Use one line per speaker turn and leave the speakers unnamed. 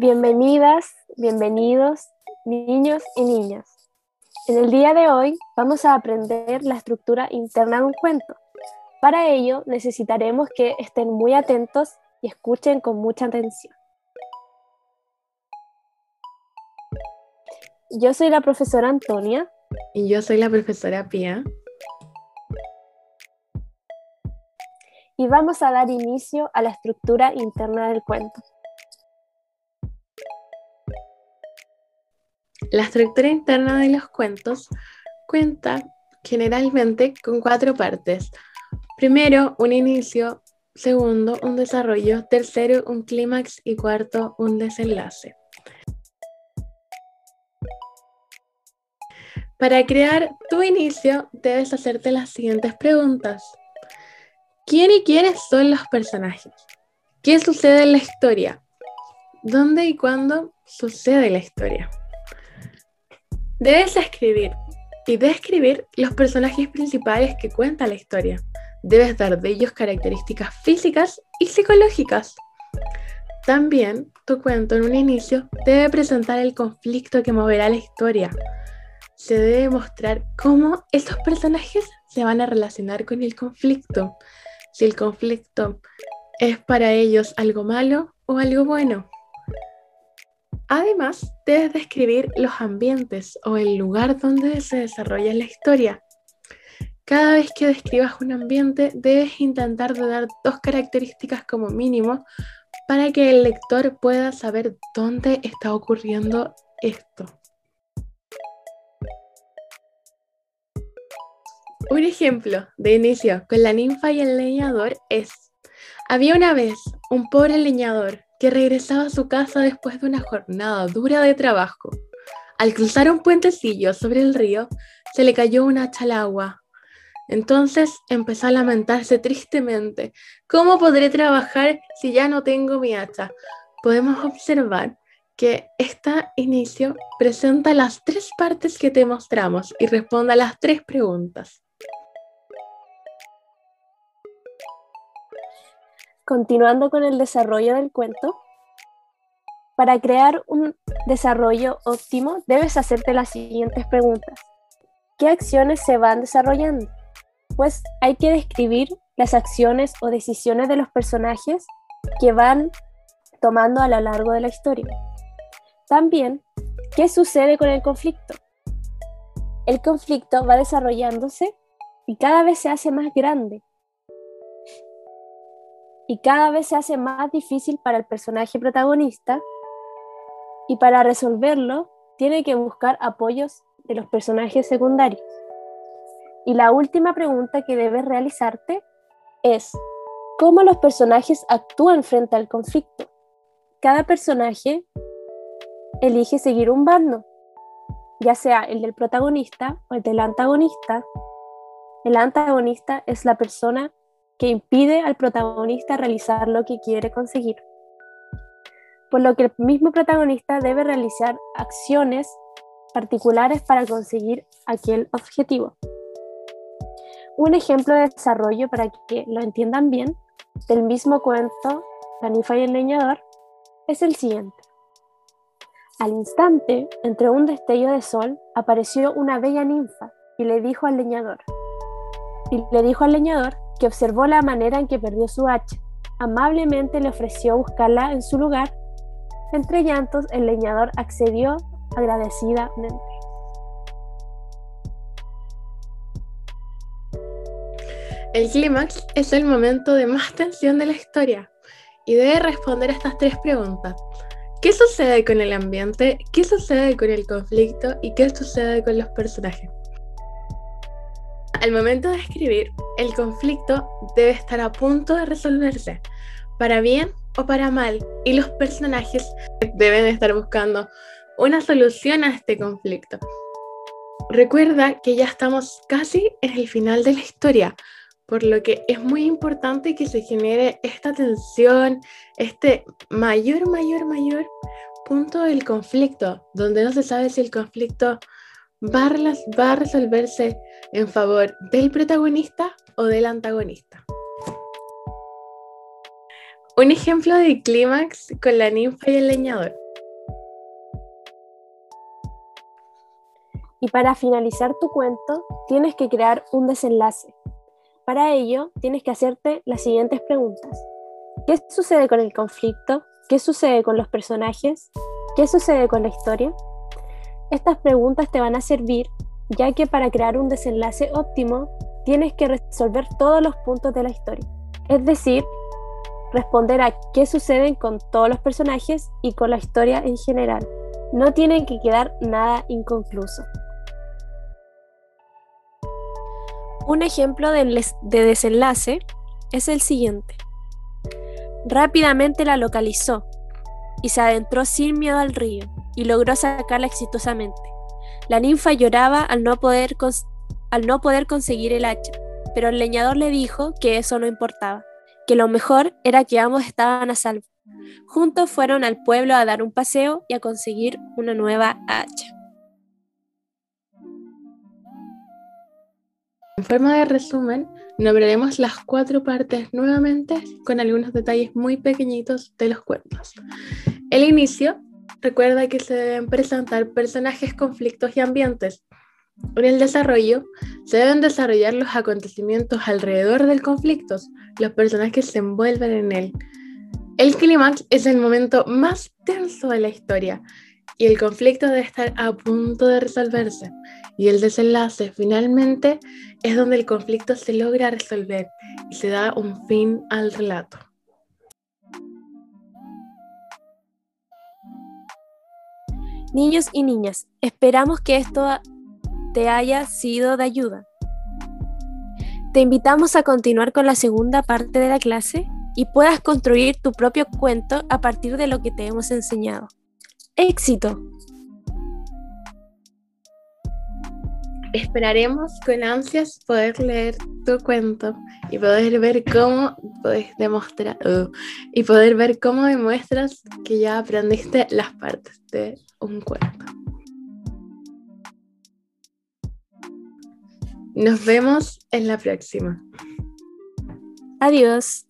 Bienvenidas, bienvenidos, niños y niñas. En el día de hoy vamos a aprender la estructura interna de un cuento. Para ello necesitaremos que estén muy atentos y escuchen con mucha atención. Yo soy la profesora Antonia.
Y yo soy la profesora Pia.
Y vamos a dar inicio a la estructura interna del cuento.
La estructura interna de los cuentos cuenta generalmente con cuatro partes. Primero, un inicio, segundo, un desarrollo, tercero, un clímax y cuarto, un desenlace. Para crear tu inicio, debes hacerte las siguientes preguntas. ¿Quién y quiénes son los personajes? ¿Qué sucede en la historia? ¿Dónde y cuándo sucede la historia? Debes escribir y describir los personajes principales que cuenta la historia. Debes dar de ellos características físicas y psicológicas. También tu cuento en un inicio debe presentar el conflicto que moverá la historia. Se debe mostrar cómo estos personajes se van a relacionar con el conflicto. Si el conflicto es para ellos algo malo o algo bueno. Además, debes describir los ambientes o el lugar donde se desarrolla la historia. Cada vez que describas un ambiente, debes intentar dar dos características como mínimo para que el lector pueda saber dónde está ocurriendo esto. Un ejemplo de inicio con la ninfa y el leñador es, había una vez un pobre leñador que regresaba a su casa después de una jornada dura de trabajo. Al cruzar un puentecillo sobre el río, se le cayó un hacha al agua. Entonces empezó a lamentarse tristemente. ¿Cómo podré trabajar si ya no tengo mi hacha? Podemos observar que este inicio presenta las tres partes que te mostramos y responde a las tres preguntas.
Continuando con el desarrollo del cuento, para crear un desarrollo óptimo debes hacerte las siguientes preguntas. ¿Qué acciones se van desarrollando? Pues hay que describir las acciones o decisiones de los personajes que van tomando a lo largo de la historia. También, ¿qué sucede con el conflicto? El conflicto va desarrollándose y cada vez se hace más grande y cada vez se hace más difícil para el personaje protagonista y para resolverlo tiene que buscar apoyos de los personajes secundarios. Y la última pregunta que debes realizarte es, ¿cómo los personajes actúan frente al conflicto? Cada personaje elige seguir un bando, ya sea el del protagonista o el del antagonista. El antagonista es la persona que impide al protagonista realizar lo que quiere conseguir. Por lo que el mismo protagonista debe realizar acciones particulares para conseguir aquel objetivo. Un ejemplo de desarrollo para que lo entiendan bien del mismo cuento, La y el leñador, es el siguiente. Al instante, entre un destello de sol, apareció una bella ninfa y le dijo al leñador, y le dijo al leñador que observó la manera en que perdió su hacha. Amablemente le ofreció buscarla en su lugar. Entre llantos, el leñador accedió agradecidamente.
El clímax es el momento de más tensión de la historia y debe responder a estas tres preguntas. ¿Qué sucede con el ambiente? ¿Qué sucede con el conflicto? ¿Y qué sucede con los personajes? Al momento de escribir, el conflicto debe estar a punto de resolverse, para bien o para mal, y los personajes deben estar buscando una solución a este conflicto. Recuerda que ya estamos casi en el final de la historia, por lo que es muy importante que se genere esta tensión, este mayor, mayor, mayor punto del conflicto, donde no se sabe si el conflicto va a, va a resolverse en favor del protagonista o del antagonista. Un ejemplo de clímax con la ninfa y el leñador.
Y para finalizar tu cuento, tienes que crear un desenlace. Para ello, tienes que hacerte las siguientes preguntas. ¿Qué sucede con el conflicto? ¿Qué sucede con los personajes? ¿Qué sucede con la historia? Estas preguntas te van a servir ya que para crear un desenlace óptimo tienes que resolver todos los puntos de la historia. Es decir, responder a qué sucede con todos los personajes y con la historia en general. No tiene que quedar nada inconcluso. Un ejemplo de, desenlace es el siguiente. Rápidamente la localizó y se adentró sin miedo al río y logró sacarla exitosamente. La ninfa lloraba al no poder, al no poder conseguir el hacha, pero el leñador le dijo que eso no importaba, que lo mejor era que ambos estaban a salvo. Juntos fueron al pueblo a dar un paseo y a conseguir una nueva hacha.
En forma de resumen, nombraremos las cuatro partes nuevamente con algunos detalles muy pequeñitos de los cuentos. El inicio recuerda que se deben presentar personajes, conflictos y ambientes. En el desarrollo, se deben desarrollar los acontecimientos alrededor del conflicto, los personajes se envuelven en él. El clímax es el momento más tenso de la historia y el conflicto debe estar a punto de resolverse. Y el desenlace finalmente es donde el conflicto se logra resolver y se da un fin al relato.
Niños y niñas, esperamos que esto te haya sido de ayuda. Te invitamos a continuar con la segunda parte de la clase y puedas construir tu propio cuento a partir de lo que te hemos enseñado. ¡Éxito!
Esperaremos con ansias poder leer tu cuento y poder ver cómo puedes demostrar uh, y poder ver cómo demuestras que ya aprendiste las partes de un cuento. Nos vemos en la próxima.
Adiós.